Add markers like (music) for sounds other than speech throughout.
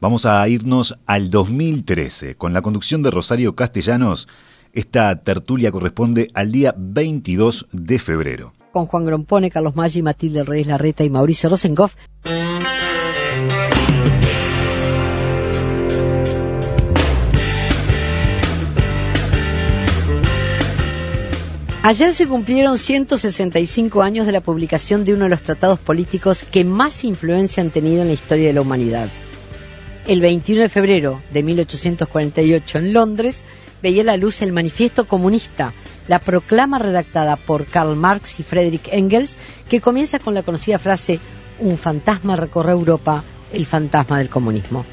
vamos a irnos al 2013 con la conducción de Rosario Castellanos. Esta tertulia corresponde al día 22 de febrero. Con Juan Grompone, Carlos Maggi, Matilde Reyes Larreta y Mauricio Rosengoff. Ayer se cumplieron 165 años de la publicación de uno de los tratados políticos que más influencia han tenido en la historia de la humanidad. El 21 de febrero de 1848 en Londres veía la luz el Manifiesto Comunista, la proclama redactada por Karl Marx y Friedrich Engels, que comienza con la conocida frase Un fantasma recorre Europa, el fantasma del comunismo.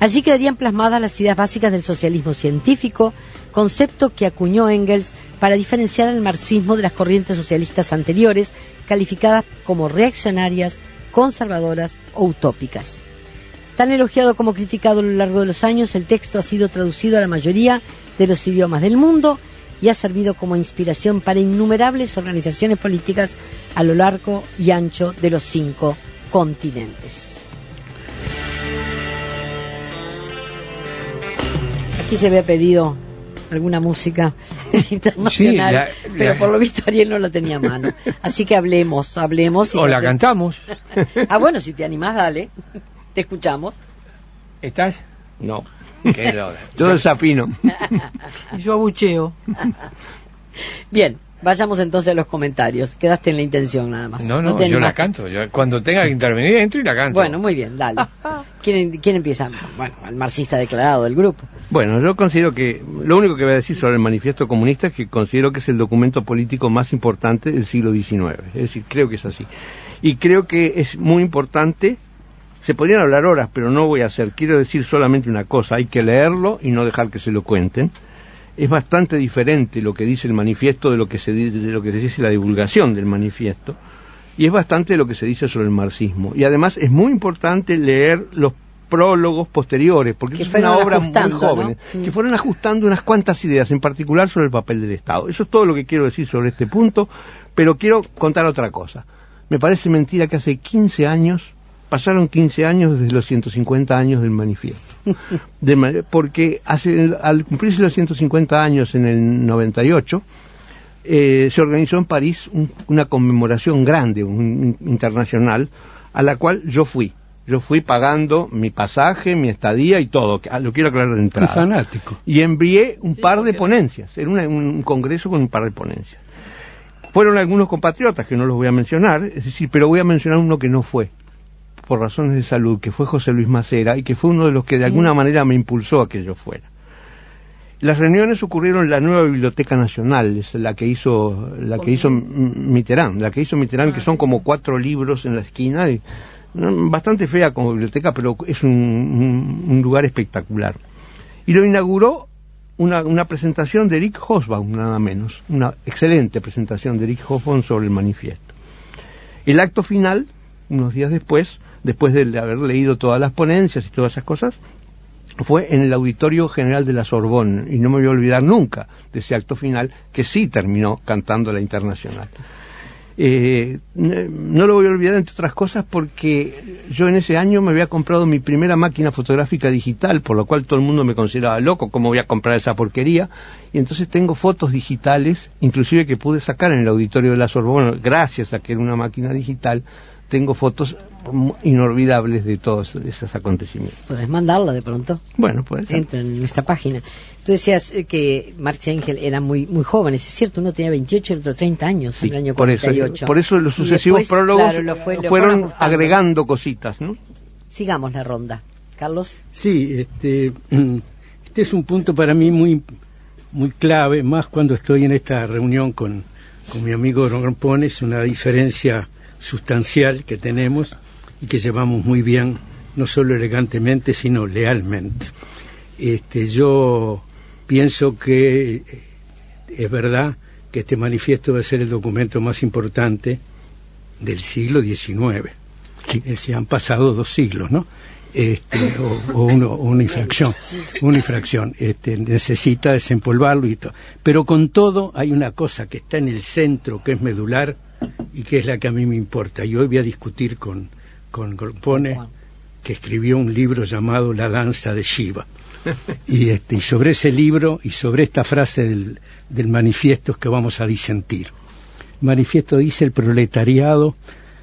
Allí quedarían plasmadas las ideas básicas del socialismo científico, concepto que acuñó Engels para diferenciar al marxismo de las corrientes socialistas anteriores, calificadas como reaccionarias, conservadoras o utópicas. Tan elogiado como criticado a lo largo de los años, el texto ha sido traducido a la mayoría de los idiomas del mundo y ha servido como inspiración para innumerables organizaciones políticas a lo largo y ancho de los cinco continentes. Aquí se había pedido alguna música (laughs) internacional, pero por lo visto Ariel no la tenía a mano. Así que hablemos, hablemos. o la cantamos. (laughs) ah, bueno, si te animás, dale. Te escuchamos. ¿Estás? No. (laughs) Yo desafino. (laughs) Yo abucheo. Bien, Vayamos entonces a los comentarios. Quedaste en la intención nada más. No, no, yo la canto. cuando tenga que intervenir entro y la canto. Bueno, muy bien, dale. (laughs) ¿Quién, ¿Quién, empieza? Bueno, el marxista declarado del grupo. Bueno, yo considero que lo único que voy a decir sobre el manifiesto comunista es que considero que es el documento político más importante del siglo XIX. Es decir, creo que es así. Y creo que es muy importante. Se podrían hablar horas, pero no voy a hacer. Quiero decir solamente una cosa. Hay que leerlo y no dejar que se lo cuenten. Es bastante diferente lo que dice el manifiesto de lo que se, de lo que se dice la divulgación del manifiesto y es bastante lo que se dice sobre el marxismo. Y además es muy importante leer los prólogos posteriores porque es una obra muy joven que fueron ajustando unas cuantas ideas en particular sobre el papel del Estado. Eso es todo lo que quiero decir sobre este punto pero quiero contar otra cosa. Me parece mentira que hace 15 años pasaron 15 años desde los 150 años del manifiesto. (laughs) porque hace, al cumplirse los 150 años en el 98, eh, se organizó en París una conmemoración grande, un, internacional, a la cual yo fui. Yo fui pagando mi pasaje, mi estadía y todo. Lo quiero aclarar de entrada. fanático. Y envié un par de ponencias. Era un congreso con un par de ponencias. Fueron algunos compatriotas que no los voy a mencionar, es decir, pero voy a mencionar uno que no fue por razones de salud, que fue José Luis Macera y que fue uno de los que de alguna manera me impulsó a que yo fuera. Las reuniones ocurrieron en la nueva Biblioteca Nacional, es la que hizo la que hizo Mitterrand, la que hizo Mitterrand, que son como cuatro libros en la esquina, y, bastante fea como biblioteca, pero es un, lugar espectacular. Y lo inauguró una, una, presentación de Eric Hosbaum, nada menos, una excelente presentación de Eric Hosbaum sobre el manifiesto. El acto final, unos días después, después de haber leído todas las ponencias y todas esas cosas, fue en el Auditorio General de la Sorbonne, y no me voy a olvidar nunca de ese acto final, que sí terminó cantando la Internacional. Eh, no lo voy a olvidar, entre otras cosas, porque yo en ese año me había comprado mi primera máquina fotográfica digital, por lo cual todo el mundo me consideraba loco, ¿cómo voy a comprar esa porquería? Y entonces tengo fotos digitales, inclusive que pude sacar en el auditorio de la Sorbonne, gracias a que era una máquina digital, tengo fotos inolvidables de todos esos acontecimientos. Puedes mandarla de pronto. Bueno, pues. Entra en nuestra página. Tú decías eh, que Marx Engel eran muy muy jóvenes, es cierto, uno tenía 28 y el otro 30 años en el año 48. Por eso, los sucesivos prólogos fueron, agregando cositas, ¿no? Sigamos la ronda. Carlos. Sí, este, este es un punto para mí muy muy clave, más cuando estoy en esta reunión con, con mi amigo Ron Pones, una diferencia sustancial que tenemos y que llevamos muy bien, no solo elegantemente, sino lealmente. Este, yo pienso que eh, es verdad que este manifiesto va a ser el documento más importante del siglo XIX. Se han pasado dos siglos, ¿no? Este, o, una infracción, una infracción, este, necesita desempolvarlo y todo. Pero con todo hay una cosa que está en el centro, que es medular y que es la que a mí me importa. Y hoy voy a discutir con, con que escribió un libro llamado La danza de Shiva. Y, este, y sobre ese libro y sobre esta frase del, del manifiesto es que vamos a disentir. El manifiesto dice el proletariado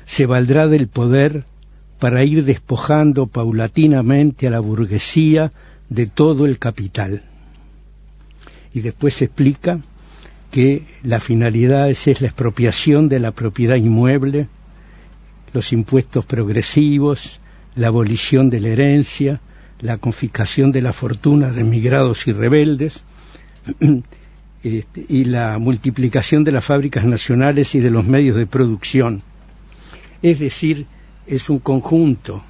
se valdrá del poder para ir despojando paulatinamente a la burguesía de todo el capital. Y después se explica que la finalidad es, la expropiación de la propiedad inmueble, los impuestos progresivos, la abolición de la herencia, la confiscación de la fortuna de emigrados y rebeldes, (clears throat) este, y la multiplicación de las fábricas nacionales y de los medios de producción. Es decir, es un conjunto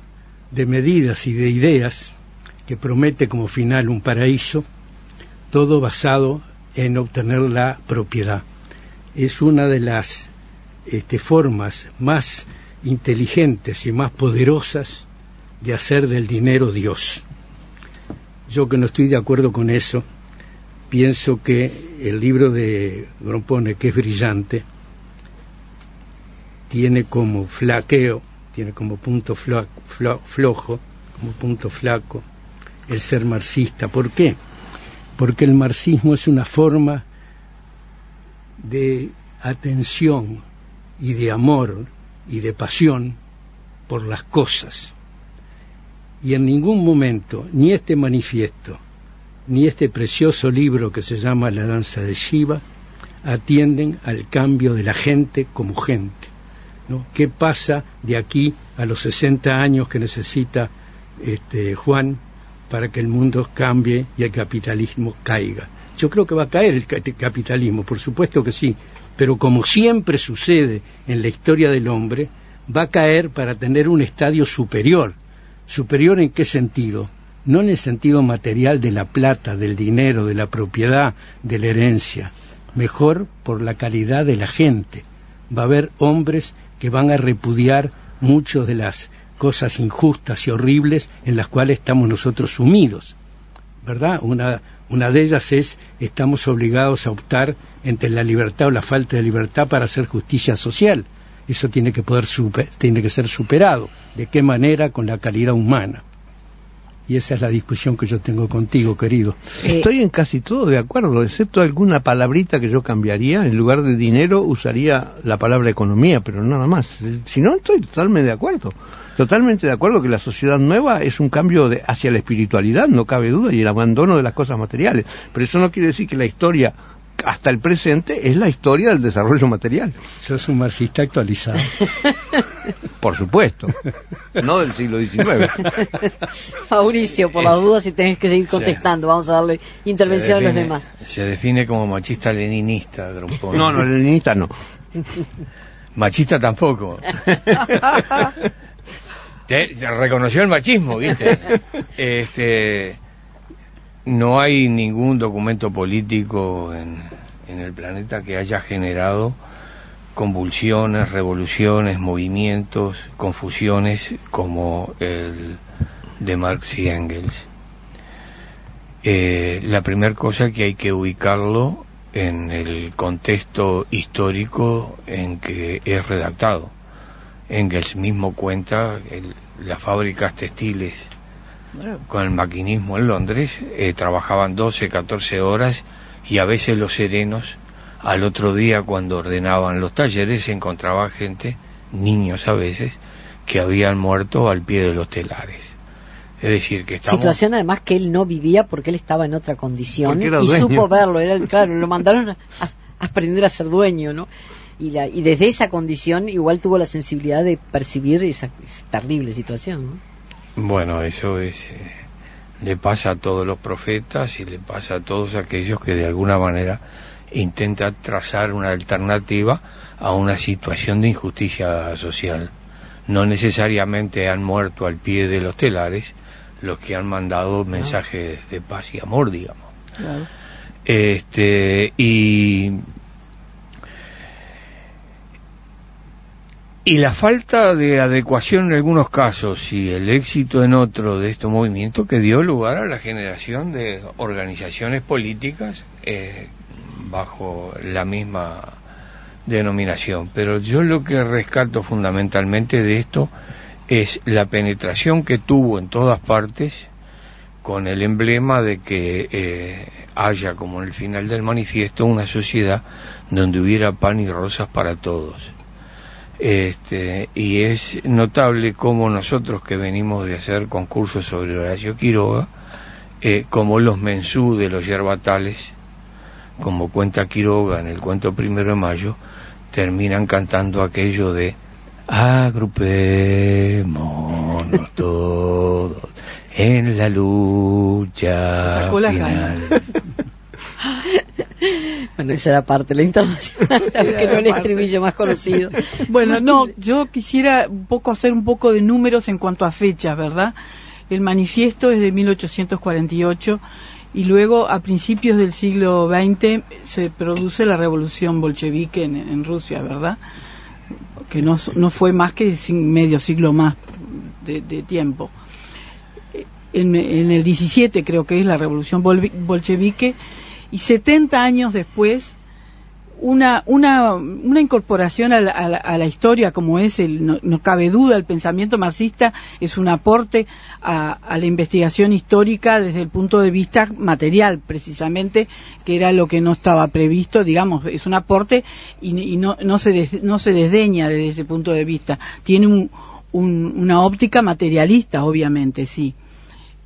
de medidas y de ideas que promete como final un paraíso, todo basado en obtener la propiedad. Es una de las este, formas más inteligentes y más poderosas de hacer del dinero Dios. Yo que no estoy de acuerdo con eso, pienso que el libro de Grompone, que es brillante, tiene como flaqueo tiene como punto flojo, como punto flaco, el ser marxista. ¿Por qué? Porque el marxismo es una forma de atención y de amor y de pasión por las cosas. Y en ningún momento, ni este manifiesto, ni este precioso libro que se llama La danza de Shiva, atienden al cambio de la gente como gente. ¿Qué pasa de aquí a los 60 años que necesita este, Juan para que el mundo cambie y el capitalismo caiga? Yo creo que va a caer el capitalismo, por supuesto que sí, pero como siempre sucede en la historia del hombre, va a caer para tener un estadio superior. ¿Superior en qué sentido? No en el sentido material de la plata, del dinero, de la propiedad, de la herencia. Mejor por la calidad de la gente. Va a haber hombres que van a repudiar muchas de las cosas injustas y horribles en las cuales estamos nosotros sumidos. ¿Verdad? Una, una de ellas es estamos obligados a optar entre la libertad o la falta de libertad para hacer justicia social. Eso tiene que poder tiene que ser superado. ¿De qué manera? Con la calidad humana. Y esa es la discusión que yo tengo contigo, querido. Estoy en casi todo de acuerdo, excepto alguna palabrita que yo cambiaría. En lugar de dinero usaría la palabra economía, pero nada más. Si no, estoy totalmente de acuerdo. Totalmente de acuerdo que la sociedad nueva es un cambio de, hacia la espiritualidad, no cabe duda, y el abandono de las cosas materiales. Pero eso no quiere decir que la historia hasta el presente es la historia del desarrollo material. Sos un marxista actualizado. (laughs) Por supuesto, no del siglo XIX. (laughs) Fabricio, por las dudas, si tenés que seguir contestando, vamos a darle intervención a los demás. Se define como machista leninista, No, no, leninista no. Machista tampoco. (laughs) reconoció el machismo, ¿viste? (laughs) Este, no hay ningún documento político en, el planeta que haya generado convulsiones, revoluciones, movimientos, confusiones como el de Marx y Engels. Eh, la primera cosa que hay que ubicarlo en el contexto histórico en que es redactado. Engels mismo cuenta las fábricas textiles con el maquinismo en Londres, eh, trabajaban 12, 14 horas y a veces los serenos, al otro día cuando ordenaban los talleres, se encontraba gente, niños a veces, que habían muerto al pie de los telares. Es decir, que estamos... Situación además que él no vivía porque él estaba en otra condición y supo verlo, era, claro, lo mandaron a, aprender a ser dueño, ¿no? Y, la, y desde esa condición igual tuvo la sensibilidad de percibir esa, esa terrible situación, ¿no? Bueno, eso es eh, le pasa a todos los profetas y le pasa a todos aquellos que de alguna manera intentan trazar una alternativa a una situación de injusticia social. No necesariamente han muerto al pie de los telares los que han mandado mensajes de paz y amor, digamos. Este, y Y la falta de adecuación en algunos casos y el éxito en otro de estos movimientos que dio lugar a la generación de organizaciones políticas eh, bajo la misma denominación. Pero yo lo que rescato fundamentalmente de esto es la penetración que tuvo en todas partes con el emblema de que eh, haya, como en el final del manifiesto, una sociedad donde hubiera pan y rosas para todos este, y es notable cómo nosotros que venimos de hacer concursos sobre Horacio Quiroga, eh, como los mensú de los yerbatales, como cuenta Quiroga en el cuento primero de mayo, terminan cantando aquello de agrupémonos (laughs) todos en la lucha final. Bueno, esa era parte de la internacional, (laughs) que no el estribillo más conocido. Bueno, no, (laughs) yo quisiera un poco hacer un poco de números en cuanto a fechas, ¿verdad? El manifiesto es de 1848 y luego a principios del siglo XX se produce la revolución bolchevique en, Rusia, ¿verdad? Que no, no, fue más que medio siglo más de, tiempo. En, en, el 17 creo que es la revolución bolchevique y 70 años después una, una, incorporación a la, historia como es, el, no, cabe duda, el pensamiento marxista es un aporte a, la investigación histórica desde el punto de vista material, precisamente, que era lo que no estaba previsto, digamos, es un aporte y, no, no, se no se desdeña desde ese punto de vista. Tiene un, una óptica materialista, obviamente, sí,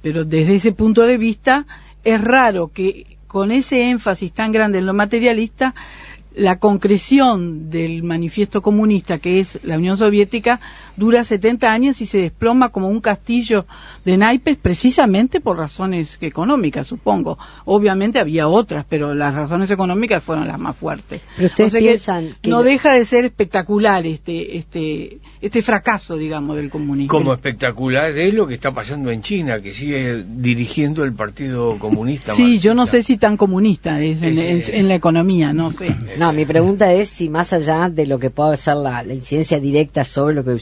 pero desde ese punto de vista es raro que con ese énfasis tan grande en lo materialista, la concreción del manifiesto comunista, que es la Unión Soviética, dura 70 años y se desploma como un castillo de naipes precisamente por razones económicas, supongo. Obviamente había otras, pero las razones económicas fueron las más fuertes. Pero ustedes piensan que, no deja de ser espectacular este este este fracaso, digamos, del comunismo. Como espectacular es lo que está pasando en China, que sigue dirigiendo el Partido Comunista. Sí, yo no sé si tan comunista es en, la economía, no sé. No, mi pregunta es si más allá de lo que pueda ser la, incidencia directa sobre lo que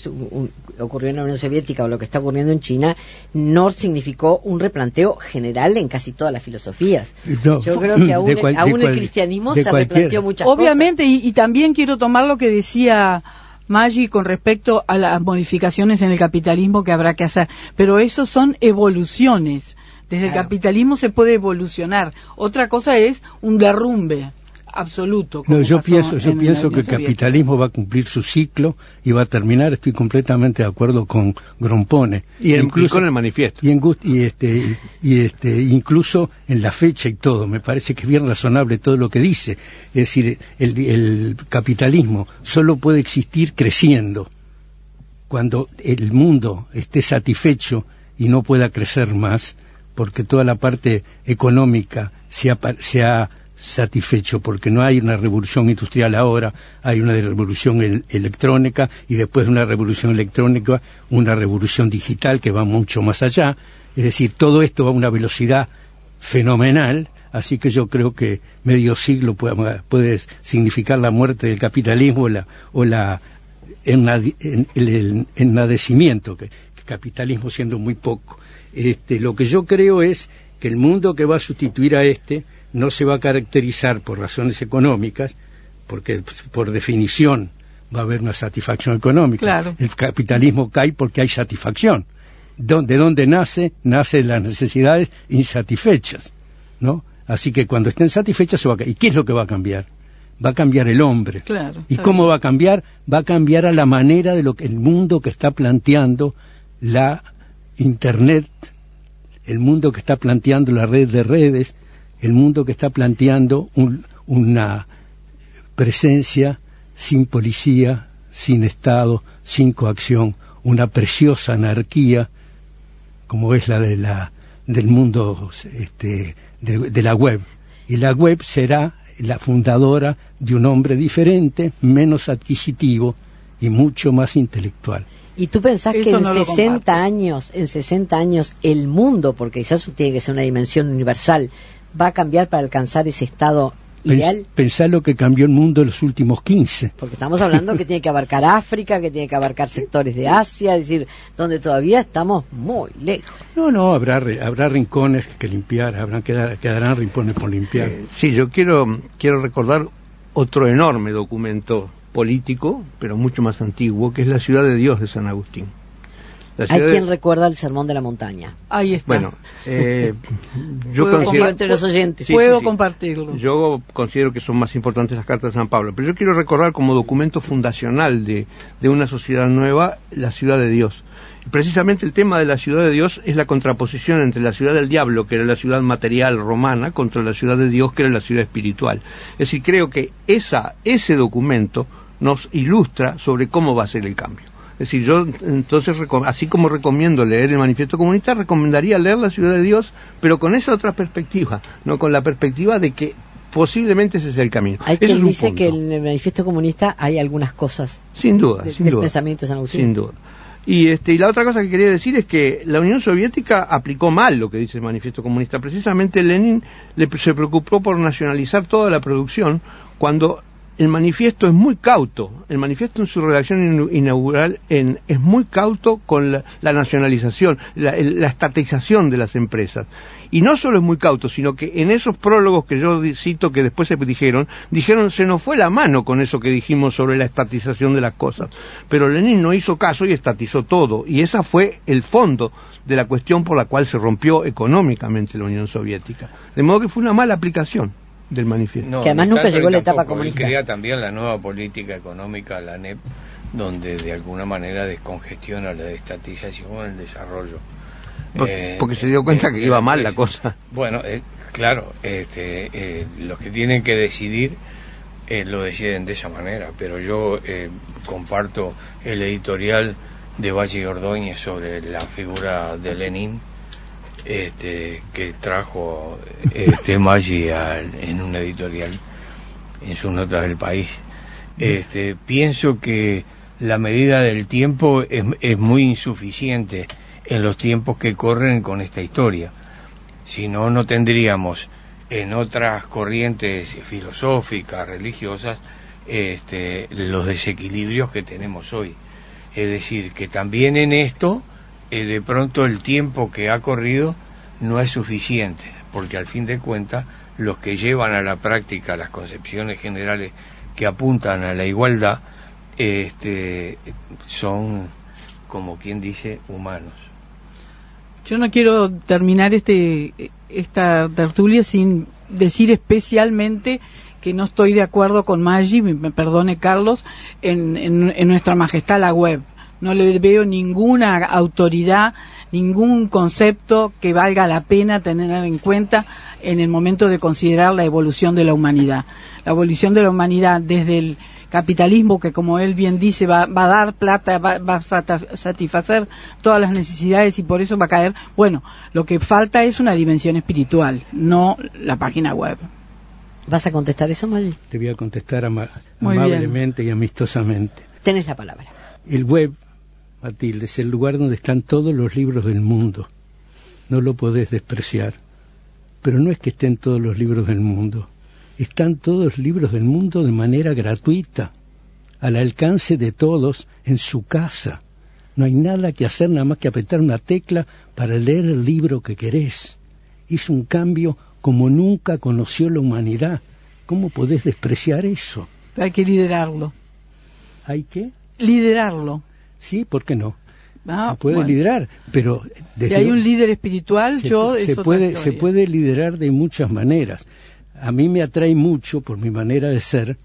ocurrió en la Unión Soviética o lo que está ocurriendo en China, no significó un replanteo general en casi todas las filosofías. Yo creo que aún, el cristianismo se replanteó muchas Obviamente, cosas. Obviamente, y también quiero tomar lo que decía Maggi con respecto a las modificaciones en el capitalismo que habrá que hacer. Pero eso son evoluciones. Desde el capitalismo se puede evolucionar. Otra cosa es un derrumbe absoluto. No, yo pienso, yo pienso que el capitalismo va a cumplir su ciclo y va a terminar. Estoy completamente de acuerdo con Grompone. Y, incluso, con el manifiesto. Y, y, este, y este, incluso en la fecha y todo. Me parece que es bien razonable todo lo que dice. Es decir, el, el capitalismo solo puede existir creciendo. Cuando el mundo esté satisfecho y no pueda crecer más, porque toda la parte económica se ha, se ha satisfecho porque no hay una revolución industrial ahora, hay una revolución electrónica y después de una revolución electrónica una revolución digital que va mucho más allá. Es decir, todo esto va a una velocidad fenomenal, así que yo creo que medio siglo puede, significar la muerte del capitalismo o, la, o la, el, ennadecimiento, que, el capitalismo siendo muy poco. Este, lo que yo creo es que el mundo que va a sustituir a este no se va a caracterizar por razones económicas, porque pues, por definición va a haber una satisfacción económica. El capitalismo cae porque hay satisfacción. ¿De dónde nace? Nace las necesidades insatisfechas, ¿no? Así que cuando estén satisfechas se va a. ¿Y qué es lo que va a cambiar? Va a cambiar el hombre. ¿Y cómo va a cambiar? Va a cambiar a la manera de lo que el mundo que está planteando la Internet, el mundo que está planteando la red de redes, el mundo que está planteando una presencia sin policía, sin Estado, sin coacción, una preciosa anarquía como es la, de la del mundo este, de, la web. Y la web será la fundadora de un hombre diferente, menos adquisitivo y mucho más intelectual. ¿Y tú pensás que en 60 años, en 60 años, el mundo, porque quizás tiene que ser una dimensión universal, va a cambiar para alcanzar ese estado ideal? Pensá lo que cambió el mundo en los últimos 15. Porque estamos hablando que tiene que abarcar África, que tiene que abarcar sectores de Asia, es decir, donde todavía estamos muy lejos. No, no, habrá, habrá rincones que limpiar, habrán quedar, quedarán rincones por limpiar. Eh, sí, yo quiero, quiero recordar otro enorme documento político, pero mucho más antiguo, que es la ciudad de Dios de San Agustín. Hay quien recuerda el sermón de la montaña. Ahí está. Bueno, eh, (laughs) yo considero, entre los oyentes. puedo compartirlo. Yo considero que son más importantes las cartas de San Pablo, pero yo quiero recordar como documento fundacional de, de una sociedad nueva la ciudad de Dios. Precisamente el tema de la ciudad de Dios es la contraposición entre la ciudad del diablo, que era la ciudad material romana, contra la ciudad de Dios, que era la ciudad espiritual. Es decir, creo que esa, ese documento nos ilustra sobre cómo va a ser el cambio. Es decir, yo entonces, así como recomiendo leer el manifiesto comunista, recomendaría leer La Ciudad de Dios, pero con esa otra perspectiva, no con la perspectiva de que posiblemente ese sea el camino. Hay quien dice que en el manifiesto comunista hay algunas cosas. Sin duda, sin del duda. pensamiento de San Agustín. Sin duda. Y, este, y la otra cosa que quería decir es que la Unión Soviética aplicó mal lo que dice el manifiesto comunista. Precisamente Lenin se preocupó por nacionalizar toda la producción cuando el manifiesto es muy cauto, el manifiesto en su redacción inaugural es muy cauto con la, nacionalización, la, estatización de las empresas. Y no solo es muy cauto, sino que en esos prólogos que yo cito que después se dijeron, dijeron se nos fue la mano con eso que dijimos sobre la estatización de las cosas. Pero Lenin no hizo caso y estatizó todo. Y ese fue el fondo de la cuestión por la cual se rompió económicamente la Unión Soviética. De modo que fue una mala aplicación del manifiesto. que además nunca llegó la etapa comunista. crea también la nueva política económica, la NEP, donde de alguna manera descongestiona la estatización, el desarrollo. Eh, porque, se dio cuenta que iba mal la cosa. Bueno, eh, claro, este, eh, los que tienen que decidir lo deciden de esa manera, pero yo comparto el editorial de Valle y Ordóñez sobre la figura de Lenin este, que trajo este (laughs) Maggi en una editorial en sus notas del país. Este, pienso que la medida del tiempo es, es muy insuficiente en los tiempos que corren con esta historia. Si no, no tendríamos en otras corrientes filosóficas, religiosas, este, los desequilibrios que tenemos hoy. Es decir, que también en esto eh, de pronto el tiempo que ha corrido no es suficiente, porque al fin de cuentas los que llevan a la práctica las concepciones generales que apuntan a la igualdad este, son, como quien dice, humanos. Yo no quiero terminar este, esta tertulia sin decir especialmente que no estoy de acuerdo con Maggi, me perdone Carlos, en, en nuestra majestad la web no le veo ninguna autoridad, ningún concepto que valga la pena tener en cuenta en el momento de considerar la evolución de la humanidad. La evolución de la humanidad desde el capitalismo que como él bien dice va, a dar plata, va, va, a satisfacer todas las necesidades y por eso va a caer. Bueno, lo que falta es una dimensión espiritual, no la página web. ¿Vas a contestar eso, Mal? Te voy a contestar amablemente y amistosamente. Tienes la palabra. El web Matilde, es el lugar donde están todos los libros del mundo. No lo podés despreciar. Pero no es que estén todos los libros del mundo. Están todos los libros del mundo de manera gratuita, al alcance de todos en su casa. No hay nada que hacer nada más que apretar una tecla para leer el libro que querés. Es un cambio como nunca conoció la humanidad. ¿Cómo podés despreciar eso? Hay que liderarlo. ¿Hay que? Liderarlo. Sí, ¿por qué no? Ah, se puede liderar, pero si hay un líder espiritual, yo se puede se puede liderar de muchas maneras. A mí me atrae mucho por mi manera de ser,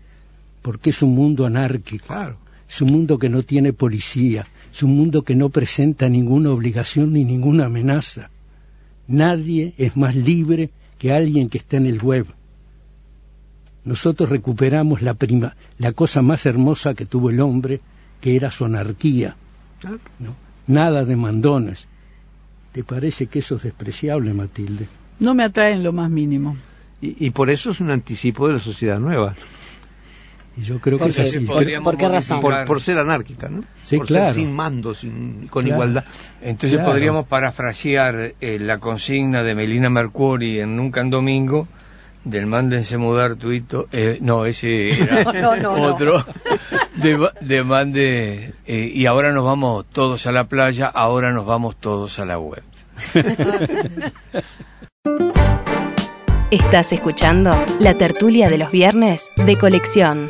porque es un mundo anárquico. Claro. Es un mundo que no tiene policía, es un mundo que no presenta ninguna obligación ni ninguna amenaza. Nadie es más libre que alguien que está en el web. Nosotros recuperamos la prima, la cosa más hermosa que tuvo el hombre, que era su anarquía. ¿no? Nada de mandones. ¿Te parece que eso es despreciable, Matilde? No me atrae en lo más mínimo. Y, por eso es un anticipo de la sociedad nueva. Y yo creo que es así. podríamos ¿Por qué razón? Por, por ser anárquica, ¿no? Sí, por claro. ser sin mando, sin, con Claro. igualdad. Entonces Claro. podríamos parafrasear eh, la consigna de Melina Mercuri en Nunca en Domingo del mándense mudar tuito. Eh, no, ese (laughs) era No, no, no, no. otro. (laughs) De, de mande. eh, y ahora nos vamos todos a la playa, ahora nos vamos todos a la web. (laughs) Estás escuchando la tertulia de los viernes de colección.